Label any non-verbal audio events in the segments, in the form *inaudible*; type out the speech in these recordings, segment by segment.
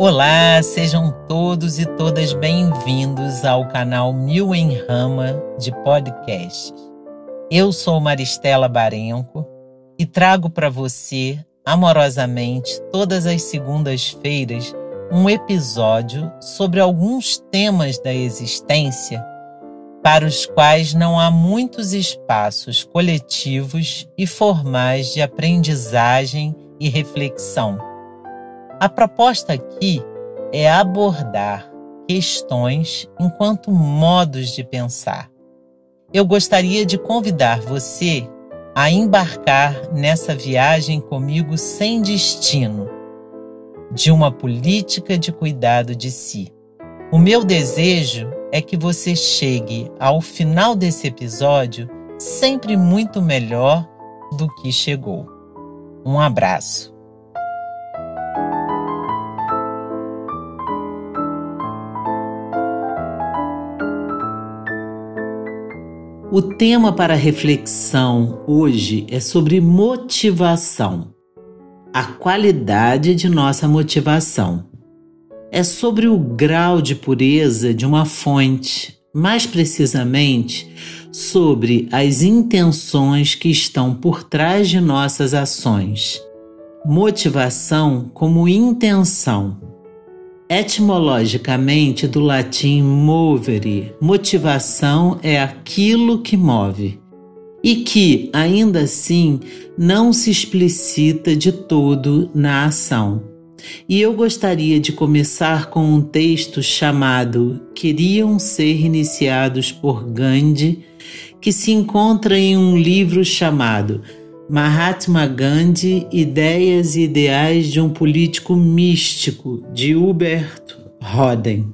Olá, sejam todos e todas bem-vindos ao canal Mil em Rama de podcasts. Eu sou Maristela Barenco e trago para você, amorosamente, todas as segundas-feiras, um episódio sobre alguns temas da existência para os quais não há muitos espaços coletivos e formais de aprendizagem e reflexão. A proposta aqui é abordar questões enquanto modos de pensar. Eu gostaria de convidar você a embarcar nessa viagem comigo sem destino, de uma política de cuidado de si. O meu desejo é que você chegue ao final desse episódio sempre muito melhor do que chegou. Um abraço. O tema para reflexão hoje é sobre motivação, a qualidade de nossa motivação é sobre o grau de pureza de uma fonte, mais precisamente sobre as intenções que estão por trás de nossas ações. Motivação como intenção. Etimologicamente, do latim movere, motivação é aquilo que move e que, ainda assim, não se explicita de todo na ação. E eu gostaria de começar com um texto chamado Queriam Ser Iniciados por Gandhi, que se encontra em um livro chamado Mahatma Gandhi Ideias e Ideais de um Político Místico, de Hubert Roden.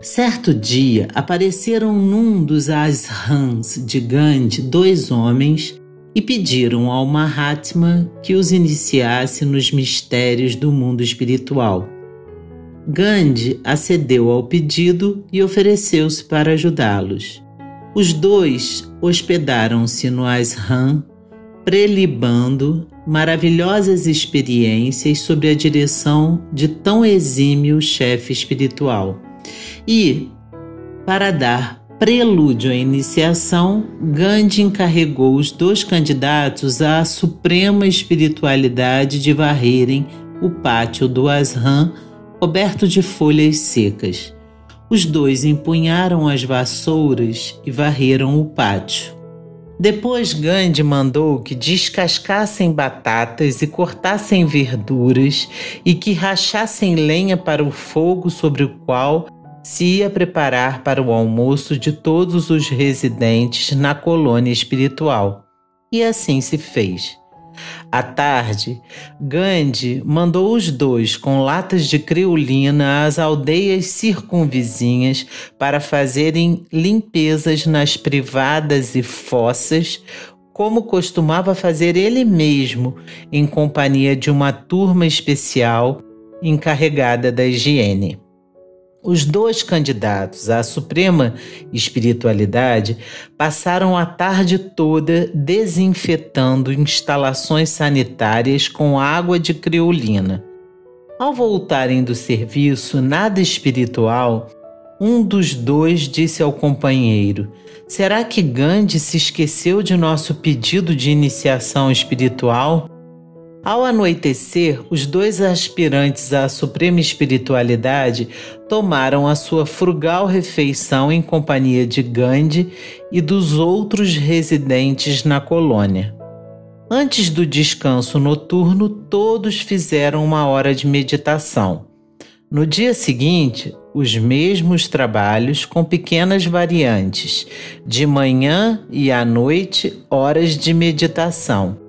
Certo dia apareceram num dos ashrams de Gandhi dois homens e pediram ao Mahatma que os iniciasse nos mistérios do mundo espiritual. Gandhi acedeu ao pedido e ofereceu-se para ajudá-los. Os dois hospedaram-se no ashram, prelibando maravilhosas experiências sob a direção de tão exímio chefe espiritual. E, para dar prelúdio à iniciação, Gandhi encarregou os dois candidatos à suprema espiritualidade de varrerem o pátio do ashram coberto de folhas secas. Os dois empunharam as vassouras e varreram o pátio. Depois Gandhi mandou que descascassem batatas e cortassem verduras e que rachassem lenha para o fogo sobre o qual se ia preparar para o almoço de todos os residentes na colônia espiritual. E assim se fez. À tarde, Gandhi mandou os dois com latas de criolina às aldeias circunvizinhas para fazerem limpezas nas privadas e fossas, como costumava fazer ele mesmo, em companhia de uma turma especial encarregada da higiene. Os dois candidatos à suprema espiritualidade passaram a tarde toda desinfetando instalações sanitárias com água de criolina. Ao voltarem do serviço nada espiritual, um dos dois disse ao companheiro: Será que Gandhi se esqueceu de nosso pedido de iniciação espiritual? Ao anoitecer, os dois aspirantes à suprema espiritualidade tomaram a sua frugal refeição em companhia de Gandhi e dos outros residentes na colônia. Antes do descanso noturno, todos fizeram uma hora de meditação. No dia seguinte, os mesmos trabalhos com pequenas variantes. De manhã e à noite, horas de meditação.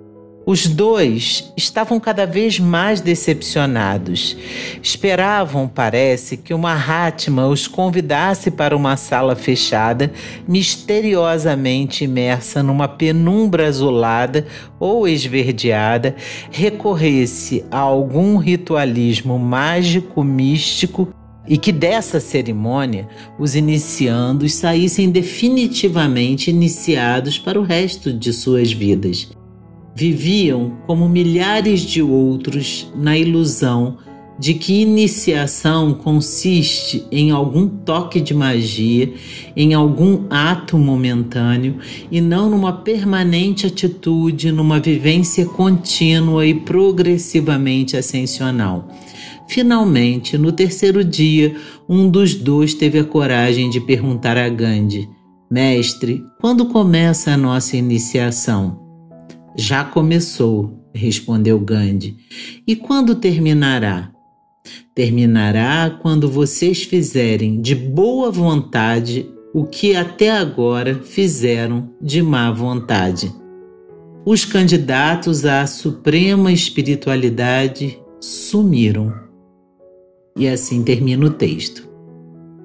Os dois estavam cada vez mais decepcionados. Esperavam, parece, que uma Mahatma os convidasse para uma sala fechada, misteriosamente imersa numa penumbra azulada ou esverdeada, recorresse a algum ritualismo mágico místico e que dessa cerimônia os iniciandos saíssem definitivamente iniciados para o resto de suas vidas viviam como milhares de outros na ilusão de que iniciação consiste em algum toque de magia, em algum ato momentâneo e não numa permanente atitude, numa vivência contínua e progressivamente ascensional. Finalmente, no terceiro dia, um dos dois teve a coragem de perguntar a Gandhi: Mestre, quando começa a nossa iniciação? Já começou, respondeu Gandhi. E quando terminará? Terminará quando vocês fizerem de boa vontade o que até agora fizeram de má vontade. Os candidatos à suprema espiritualidade sumiram. E assim termina o texto.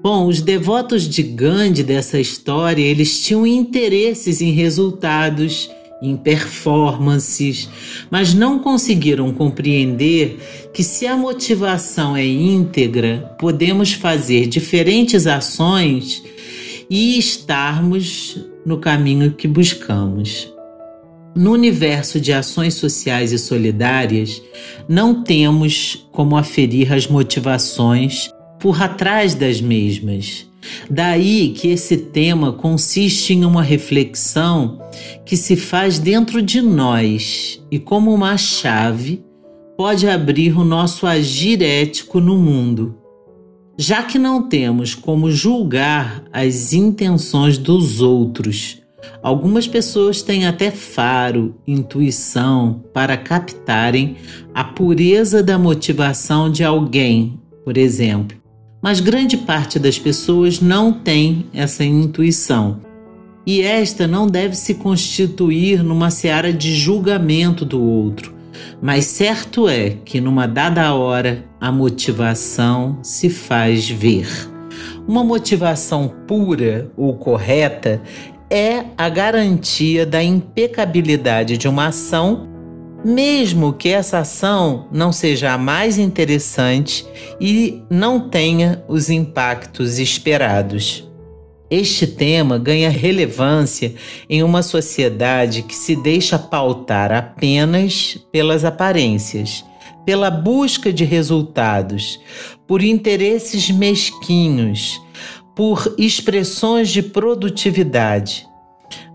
Bom, os devotos de Gandhi dessa história, eles tinham interesses em resultados em performances, mas não conseguiram compreender que se a motivação é íntegra, podemos fazer diferentes ações e estarmos no caminho que buscamos. No universo de ações sociais e solidárias, não temos como aferir as motivações por atrás das mesmas. Daí que esse tema consiste em uma reflexão que se faz dentro de nós e, como uma chave, pode abrir o nosso agir ético no mundo. Já que não temos como julgar as intenções dos outros, algumas pessoas têm até faro, intuição para captarem a pureza da motivação de alguém, por exemplo mas grande parte das pessoas não tem essa intuição. E esta não deve se constituir numa seara de julgamento do outro, mas certo é que numa dada hora a motivação se faz ver. Uma motivação pura ou correta é a garantia da impecabilidade de uma ação mesmo que essa ação não seja a mais interessante e não tenha os impactos esperados. Este tema ganha relevância em uma sociedade que se deixa pautar apenas pelas aparências, pela busca de resultados, por interesses mesquinhos, por expressões de produtividade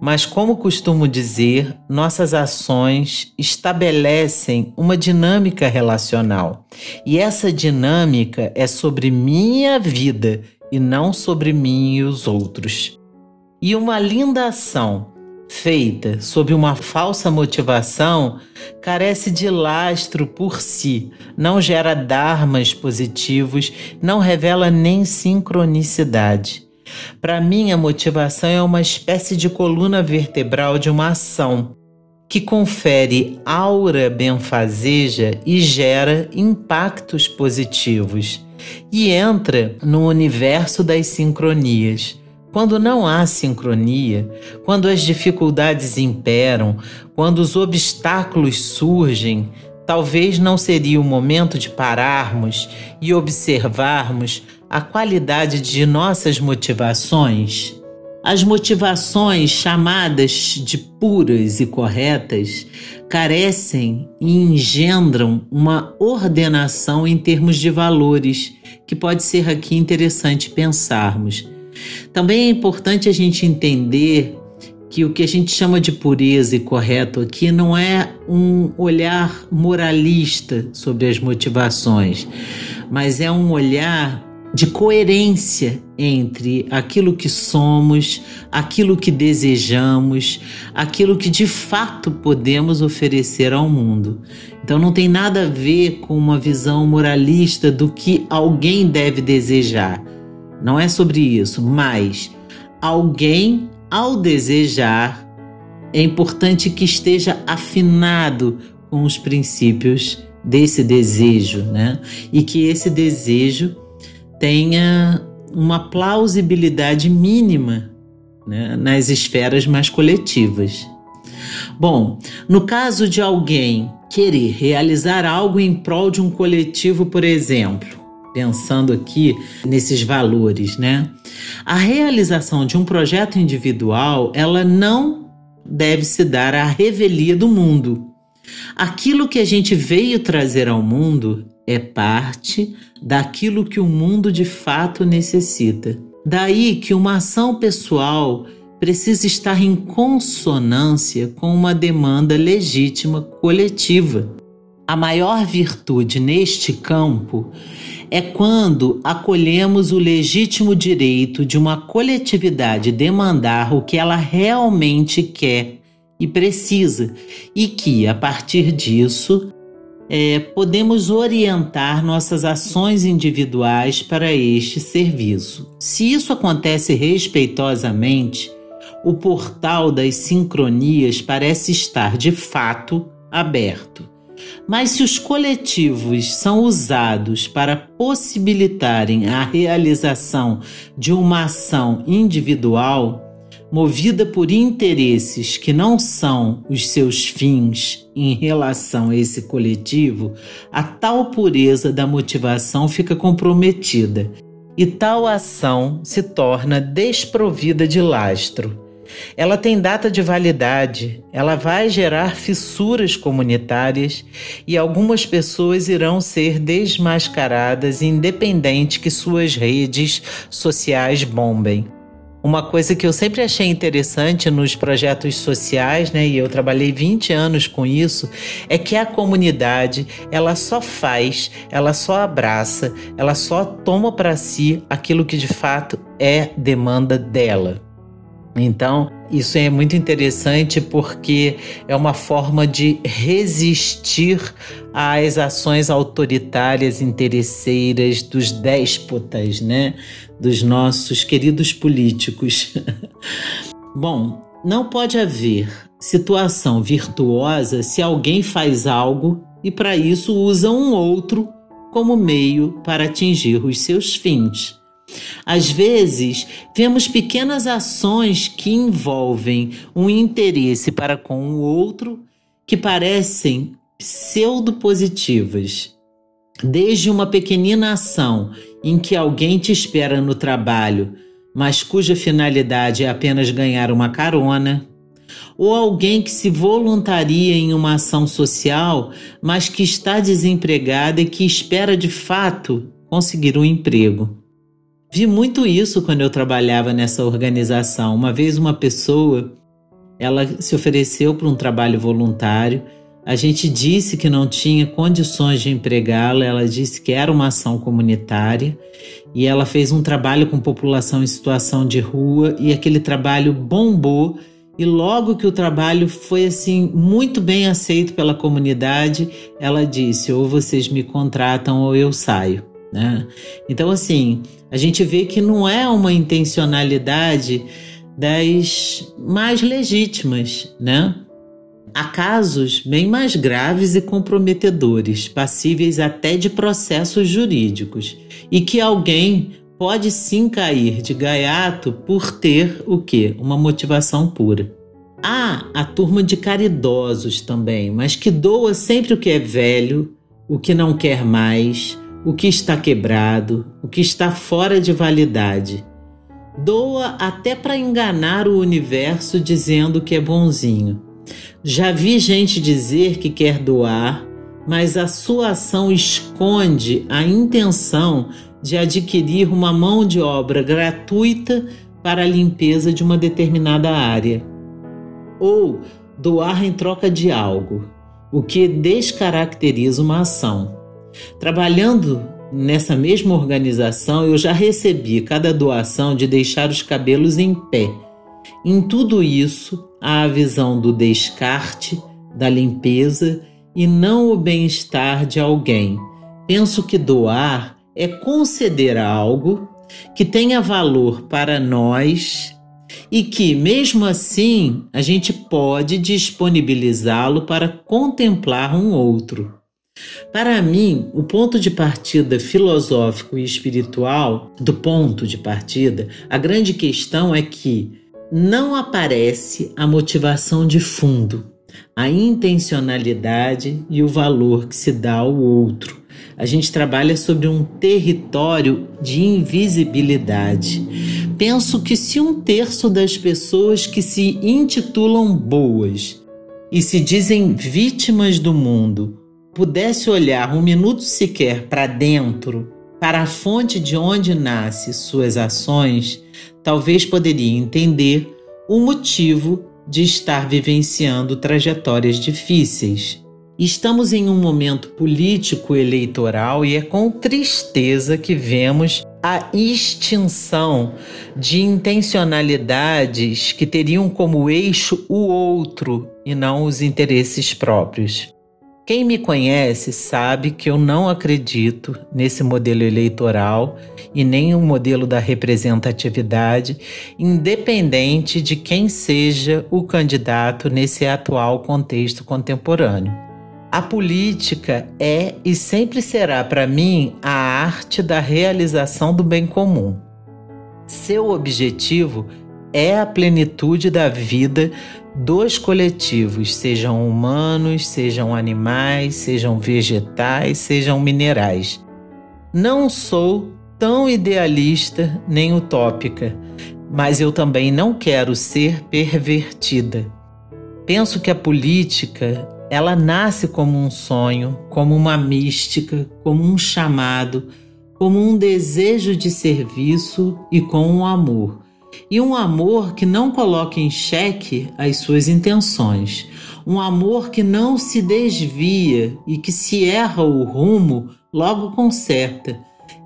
mas, como costumo dizer, nossas ações estabelecem uma dinâmica relacional. E essa dinâmica é sobre minha vida e não sobre mim e os outros. E uma linda ação feita sob uma falsa motivação carece de lastro por si, não gera dharmas positivos, não revela nem sincronicidade. Para mim, a motivação é uma espécie de coluna vertebral de uma ação que confere aura benfazeja e gera impactos positivos e entra no universo das sincronias. Quando não há sincronia, quando as dificuldades imperam, quando os obstáculos surgem, talvez não seria o momento de pararmos e observarmos a qualidade de nossas motivações? As motivações chamadas de puras e corretas carecem e engendram uma ordenação em termos de valores, que pode ser aqui interessante pensarmos. Também é importante a gente entender que o que a gente chama de pureza e correto aqui não é um olhar moralista sobre as motivações, mas é um olhar de coerência entre aquilo que somos, aquilo que desejamos, aquilo que de fato podemos oferecer ao mundo. Então não tem nada a ver com uma visão moralista do que alguém deve desejar. Não é sobre isso, mas alguém ao desejar é importante que esteja afinado com os princípios desse desejo, né? E que esse desejo tenha uma plausibilidade mínima né, nas esferas mais coletivas. Bom, no caso de alguém querer realizar algo em prol de um coletivo, por exemplo, pensando aqui nesses valores, né? A realização de um projeto individual, ela não deve se dar à revelia do mundo. Aquilo que a gente veio trazer ao mundo é parte daquilo que o mundo de fato necessita. Daí que uma ação pessoal precisa estar em consonância com uma demanda legítima coletiva. A maior virtude neste campo é quando acolhemos o legítimo direito de uma coletividade demandar o que ela realmente quer e precisa, e que, a partir disso, é, podemos orientar nossas ações individuais para este serviço. Se isso acontece respeitosamente, o portal das sincronias parece estar de fato aberto. Mas se os coletivos são usados para possibilitarem a realização de uma ação individual, movida por interesses que não são os seus fins em relação a esse coletivo, a tal pureza da motivação fica comprometida e tal ação se torna desprovida de lastro. Ela tem data de validade, ela vai gerar fissuras comunitárias e algumas pessoas irão ser desmascaradas, independente que suas redes sociais bombem. Uma coisa que eu sempre achei interessante nos projetos sociais, né, e eu trabalhei 20 anos com isso, é que a comunidade, ela só faz, ela só abraça, ela só toma para si aquilo que de fato é demanda dela. Então, isso é muito interessante porque é uma forma de resistir às ações autoritárias, interesseiras dos déspotas, né? Dos nossos queridos políticos. *laughs* Bom, não pode haver situação virtuosa se alguém faz algo e para isso usa um outro como meio para atingir os seus fins. Às vezes, vemos pequenas ações que envolvem um interesse para com o outro que parecem pseudo-positivas. Desde uma pequenina ação em que alguém te espera no trabalho, mas cuja finalidade é apenas ganhar uma carona, ou alguém que se voluntaria em uma ação social, mas que está desempregada e que espera de fato conseguir um emprego. Vi muito isso quando eu trabalhava nessa organização. Uma vez uma pessoa, ela se ofereceu para um trabalho voluntário. A gente disse que não tinha condições de empregá-la, ela disse que era uma ação comunitária e ela fez um trabalho com população em situação de rua e aquele trabalho bombou. E logo que o trabalho foi assim muito bem aceito pela comunidade, ela disse: ou vocês me contratam ou eu saio. Né? Então, assim, a gente vê que não é uma intencionalidade das mais legítimas, né? Há casos bem mais graves e comprometedores, passíveis até de processos jurídicos, e que alguém pode sim cair de gaiato por ter o quê? Uma motivação pura. Há a turma de caridosos também, mas que doa sempre o que é velho, o que não quer mais, o que está quebrado, o que está fora de validade. Doa até para enganar o universo dizendo que é bonzinho. Já vi gente dizer que quer doar, mas a sua ação esconde a intenção de adquirir uma mão de obra gratuita para a limpeza de uma determinada área. Ou doar em troca de algo, o que descaracteriza uma ação. Trabalhando nessa mesma organização, eu já recebi cada doação de deixar os cabelos em pé. Em tudo isso, há a visão do descarte, da limpeza e não o bem-estar de alguém. Penso que doar é conceder algo que tenha valor para nós e que, mesmo assim, a gente pode disponibilizá-lo para contemplar um outro. Para mim, o ponto de partida filosófico e espiritual, do ponto de partida, a grande questão é que não aparece a motivação de fundo, a intencionalidade e o valor que se dá ao outro. A gente trabalha sobre um território de invisibilidade. Penso que se um terço das pessoas que se intitulam boas e se dizem vítimas do mundo pudesse olhar um minuto sequer para dentro, para a fonte de onde nasce suas ações, talvez poderia entender o motivo de estar vivenciando trajetórias difíceis. Estamos em um momento político eleitoral e é com tristeza que vemos a extinção de intencionalidades que teriam como eixo o outro e não os interesses próprios. Quem me conhece sabe que eu não acredito nesse modelo eleitoral e nem o modelo da representatividade, independente de quem seja o candidato nesse atual contexto contemporâneo. A política é e sempre será para mim a arte da realização do bem comum. Seu objetivo é a plenitude da vida dos coletivos, sejam humanos, sejam animais, sejam vegetais, sejam minerais. Não sou tão idealista nem utópica, mas eu também não quero ser pervertida. Penso que a política, ela nasce como um sonho, como uma mística, como um chamado, como um desejo de serviço e com um amor e um amor que não coloca em xeque as suas intenções, um amor que não se desvia e que se erra o rumo, logo conserta,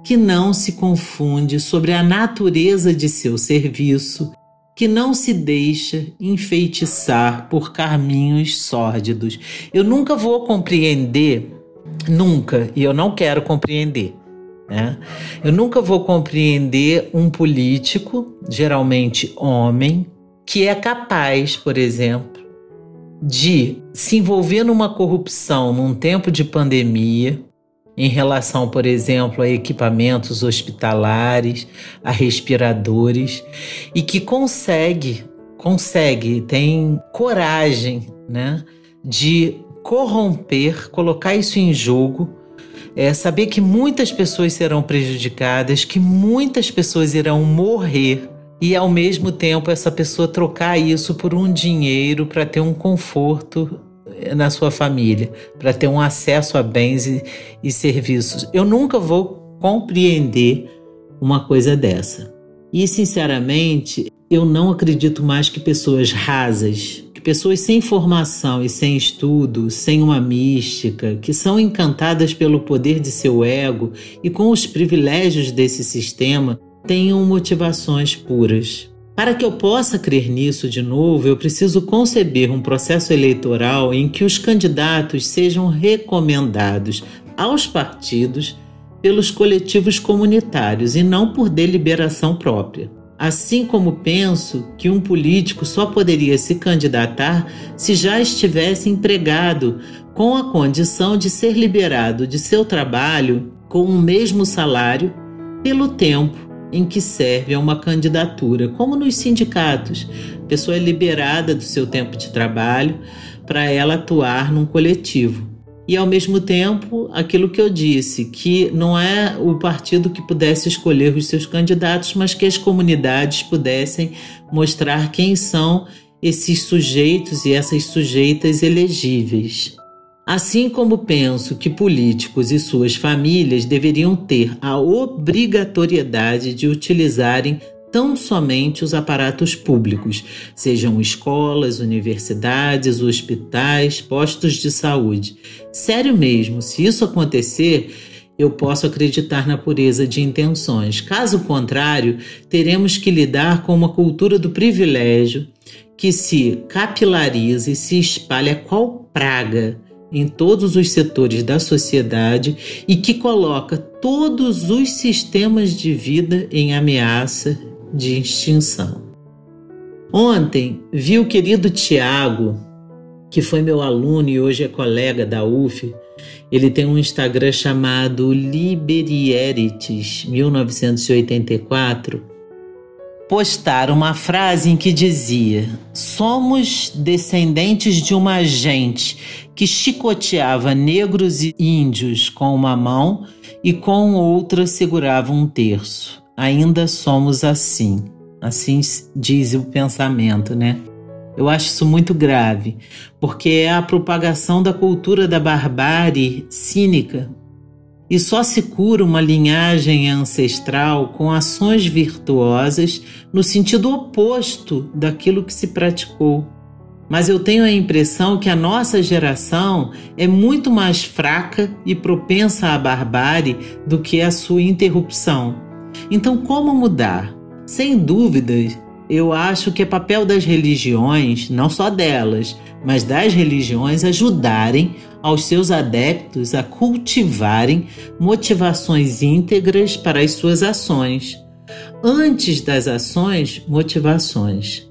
que não se confunde sobre a natureza de seu serviço, que não se deixa enfeitiçar por caminhos sórdidos. Eu nunca vou compreender, nunca, e eu não quero compreender né? Eu nunca vou compreender um político, geralmente homem, que é capaz, por exemplo, de se envolver numa corrupção num tempo de pandemia, em relação, por exemplo, a equipamentos hospitalares, a respiradores, e que consegue, consegue, tem coragem, né, de corromper, colocar isso em jogo é saber que muitas pessoas serão prejudicadas, que muitas pessoas irão morrer e ao mesmo tempo essa pessoa trocar isso por um dinheiro para ter um conforto eh, na sua família, para ter um acesso a bens e, e serviços. Eu nunca vou compreender uma coisa dessa. E sinceramente, eu não acredito mais que pessoas rasas, pessoas sem formação e sem estudo, sem uma mística, que são encantadas pelo poder de seu ego e com os privilégios desse sistema, tenham motivações puras. Para que eu possa crer nisso de novo, eu preciso conceber um processo eleitoral em que os candidatos sejam recomendados aos partidos pelos coletivos comunitários e não por deliberação própria. Assim como penso que um político só poderia se candidatar se já estivesse empregado, com a condição de ser liberado de seu trabalho com o mesmo salário pelo tempo em que serve a uma candidatura, como nos sindicatos. A pessoa é liberada do seu tempo de trabalho para ela atuar num coletivo e ao mesmo tempo aquilo que eu disse, que não é o partido que pudesse escolher os seus candidatos, mas que as comunidades pudessem mostrar quem são esses sujeitos e essas sujeitas elegíveis. Assim como penso que políticos e suas famílias deveriam ter a obrigatoriedade de utilizarem tão somente os aparatos públicos, sejam escolas, universidades, hospitais, postos de saúde. Sério mesmo, se isso acontecer, eu posso acreditar na pureza de intenções. Caso contrário, teremos que lidar com uma cultura do privilégio que se capilariza e se espalha qual praga em todos os setores da sociedade e que coloca todos os sistemas de vida em ameaça de extinção. Ontem vi o querido Tiago, que foi meu aluno e hoje é colega da UF. Ele tem um Instagram chamado Liberierites 1984. Postar uma frase em que dizia: Somos descendentes de uma gente que chicoteava negros e índios com uma mão e com outra segurava um terço ainda somos assim. Assim diz o pensamento, né? Eu acho isso muito grave, porque é a propagação da cultura da barbárie cínica. E só se cura uma linhagem ancestral com ações virtuosas no sentido oposto daquilo que se praticou. Mas eu tenho a impressão que a nossa geração é muito mais fraca e propensa à barbárie do que a sua interrupção. Então, como mudar? Sem dúvidas, eu acho que é papel das religiões, não só delas, mas das religiões, ajudarem aos seus adeptos a cultivarem motivações íntegras para as suas ações. Antes das ações, motivações.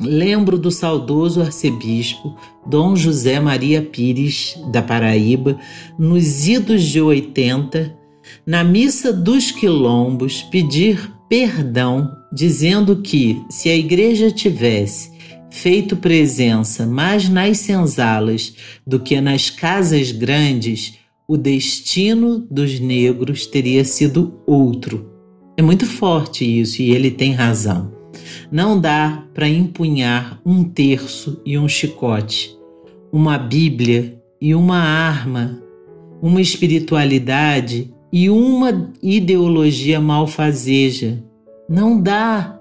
Lembro do saudoso arcebispo Dom José Maria Pires, da Paraíba, nos idos de 80, na missa dos quilombos, pedir perdão, dizendo que se a igreja tivesse feito presença mais nas senzalas do que nas casas grandes, o destino dos negros teria sido outro. É muito forte isso e ele tem razão. Não dá para empunhar um terço e um chicote, uma Bíblia e uma arma, uma espiritualidade e uma ideologia malfazeja. Não dá.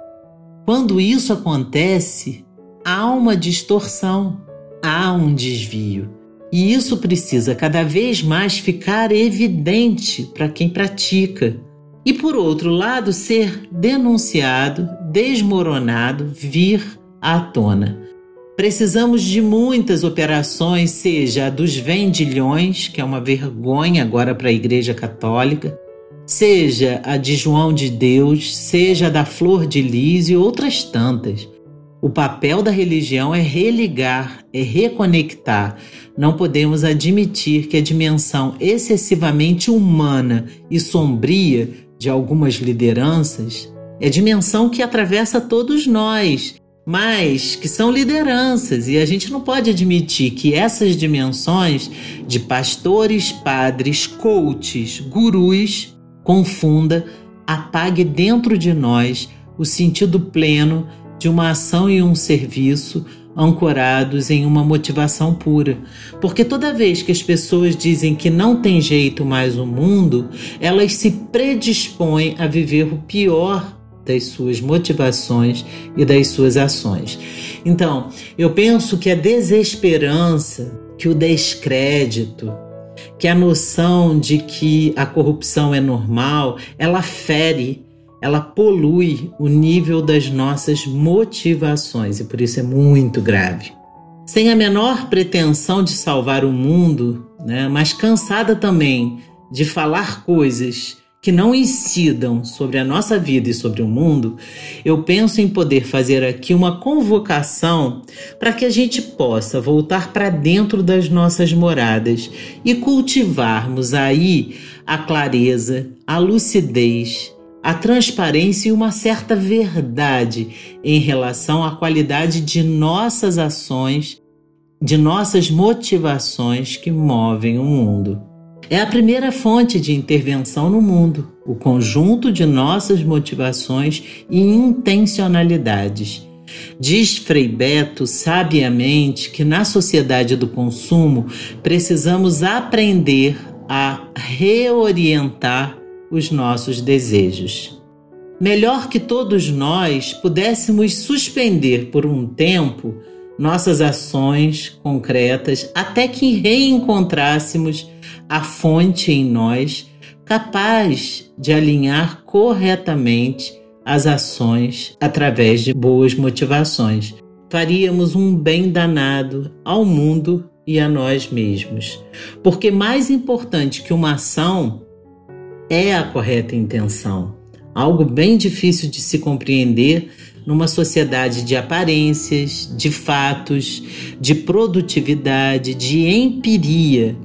Quando isso acontece, há uma distorção, há um desvio. E isso precisa cada vez mais ficar evidente para quem pratica. E por outro lado, ser denunciado, desmoronado, vir à tona. Precisamos de muitas operações, seja a dos vendilhões, que é uma vergonha agora para a Igreja Católica, seja a de João de Deus, seja a da Flor de Lis e outras tantas. O papel da religião é religar, é reconectar. Não podemos admitir que a dimensão excessivamente humana e sombria de algumas lideranças é dimensão que atravessa todos nós mas que são lideranças e a gente não pode admitir que essas dimensões de pastores, padres, coaches, gurus confunda, apague dentro de nós o sentido pleno de uma ação e um serviço ancorados em uma motivação pura. Porque toda vez que as pessoas dizem que não tem jeito mais o mundo, elas se predispõem a viver o pior das suas motivações e das suas ações. Então, eu penso que a desesperança, que o descrédito, que a noção de que a corrupção é normal, ela fere, ela polui o nível das nossas motivações e por isso é muito grave. Sem a menor pretensão de salvar o mundo, né, mas cansada também de falar coisas que não incidam sobre a nossa vida e sobre o mundo, eu penso em poder fazer aqui uma convocação para que a gente possa voltar para dentro das nossas moradas e cultivarmos aí a clareza, a lucidez, a transparência e uma certa verdade em relação à qualidade de nossas ações, de nossas motivações que movem o mundo. É a primeira fonte de intervenção no mundo, o conjunto de nossas motivações e intencionalidades. Diz Frei Beto sabiamente que na sociedade do consumo precisamos aprender a reorientar os nossos desejos. Melhor que todos nós pudéssemos suspender por um tempo nossas ações concretas até que reencontrássemos a fonte em nós capaz de alinhar corretamente as ações através de boas motivações. Faríamos um bem danado ao mundo e a nós mesmos. Porque mais importante que uma ação é a correta intenção. Algo bem difícil de se compreender numa sociedade de aparências, de fatos, de produtividade, de empiria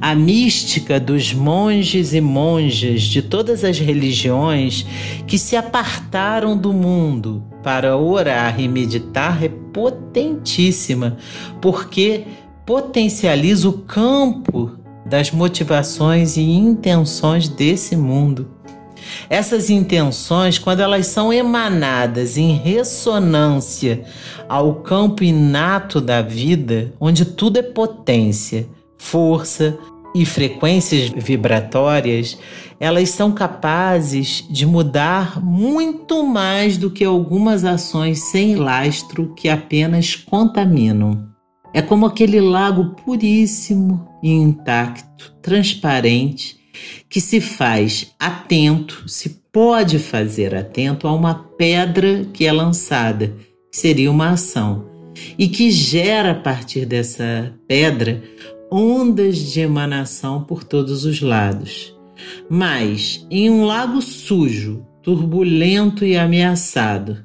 a mística dos monges e monjas de todas as religiões que se apartaram do mundo para orar e meditar é potentíssima, porque potencializa o campo das motivações e intenções desse mundo. Essas intenções, quando elas são emanadas em ressonância ao campo inato da vida, onde tudo é potência, força e frequências vibratórias, elas são capazes de mudar muito mais do que algumas ações sem lastro que apenas contaminam. É como aquele lago puríssimo e intacto, transparente, que se faz atento, se pode fazer atento a uma pedra que é lançada, que seria uma ação, e que gera a partir dessa pedra ondas de emanação por todos os lados. Mas em um lago sujo, turbulento e ameaçado,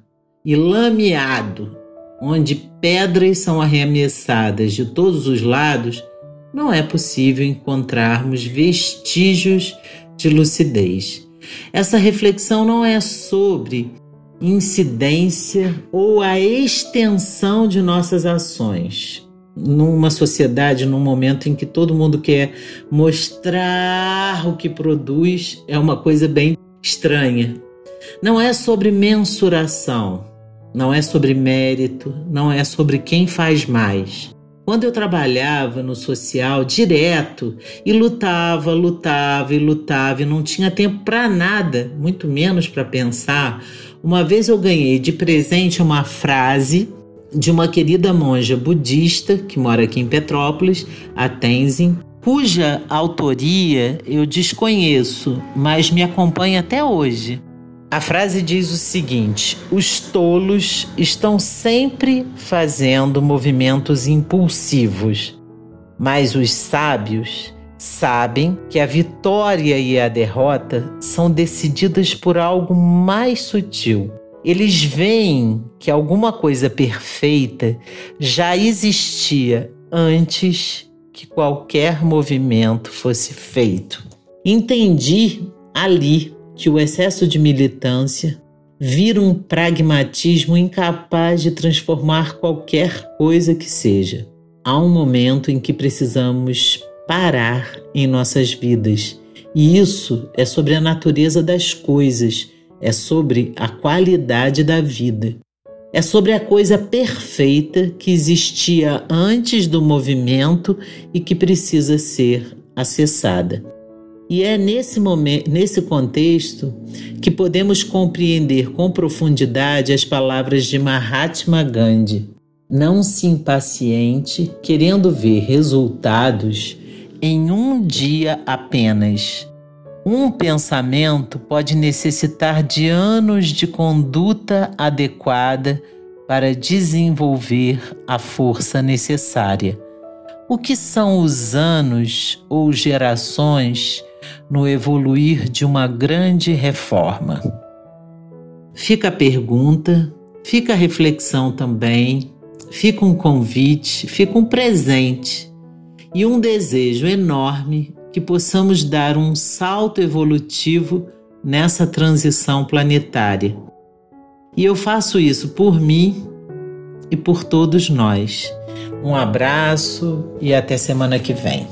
e lameado, onde pedras são arremessadas de todos os lados, não é possível encontrarmos vestígios de lucidez. Essa reflexão não é sobre incidência ou a extensão de nossas ações. Numa sociedade, num momento em que todo mundo quer mostrar o que produz, é uma coisa bem estranha. Não é sobre mensuração, não é sobre mérito, não é sobre quem faz mais. Quando eu trabalhava no social direto e lutava, lutava e lutava e não tinha tempo para nada, muito menos para pensar, uma vez eu ganhei de presente uma frase de uma querida monja budista que mora aqui em Petrópolis, a Tenzin, cuja autoria eu desconheço, mas me acompanha até hoje. A frase diz o seguinte: os tolos estão sempre fazendo movimentos impulsivos, mas os sábios sabem que a vitória e a derrota são decididas por algo mais sutil. Eles veem que alguma coisa perfeita já existia antes que qualquer movimento fosse feito. Entendi ali que o excesso de militância vira um pragmatismo incapaz de transformar qualquer coisa que seja. Há um momento em que precisamos parar em nossas vidas, e isso é sobre a natureza das coisas, é sobre a qualidade da vida. É sobre a coisa perfeita que existia antes do movimento e que precisa ser acessada. E é nesse momento, nesse contexto que podemos compreender com profundidade as palavras de Mahatma Gandhi. Não se impaciente querendo ver resultados em um dia apenas. Um pensamento pode necessitar de anos de conduta adequada para desenvolver a força necessária. O que são os anos ou gerações no evoluir de uma grande reforma. Fica a pergunta, fica a reflexão também, fica um convite, fica um presente e um desejo enorme que possamos dar um salto evolutivo nessa transição planetária. E eu faço isso por mim e por todos nós. Um abraço e até semana que vem.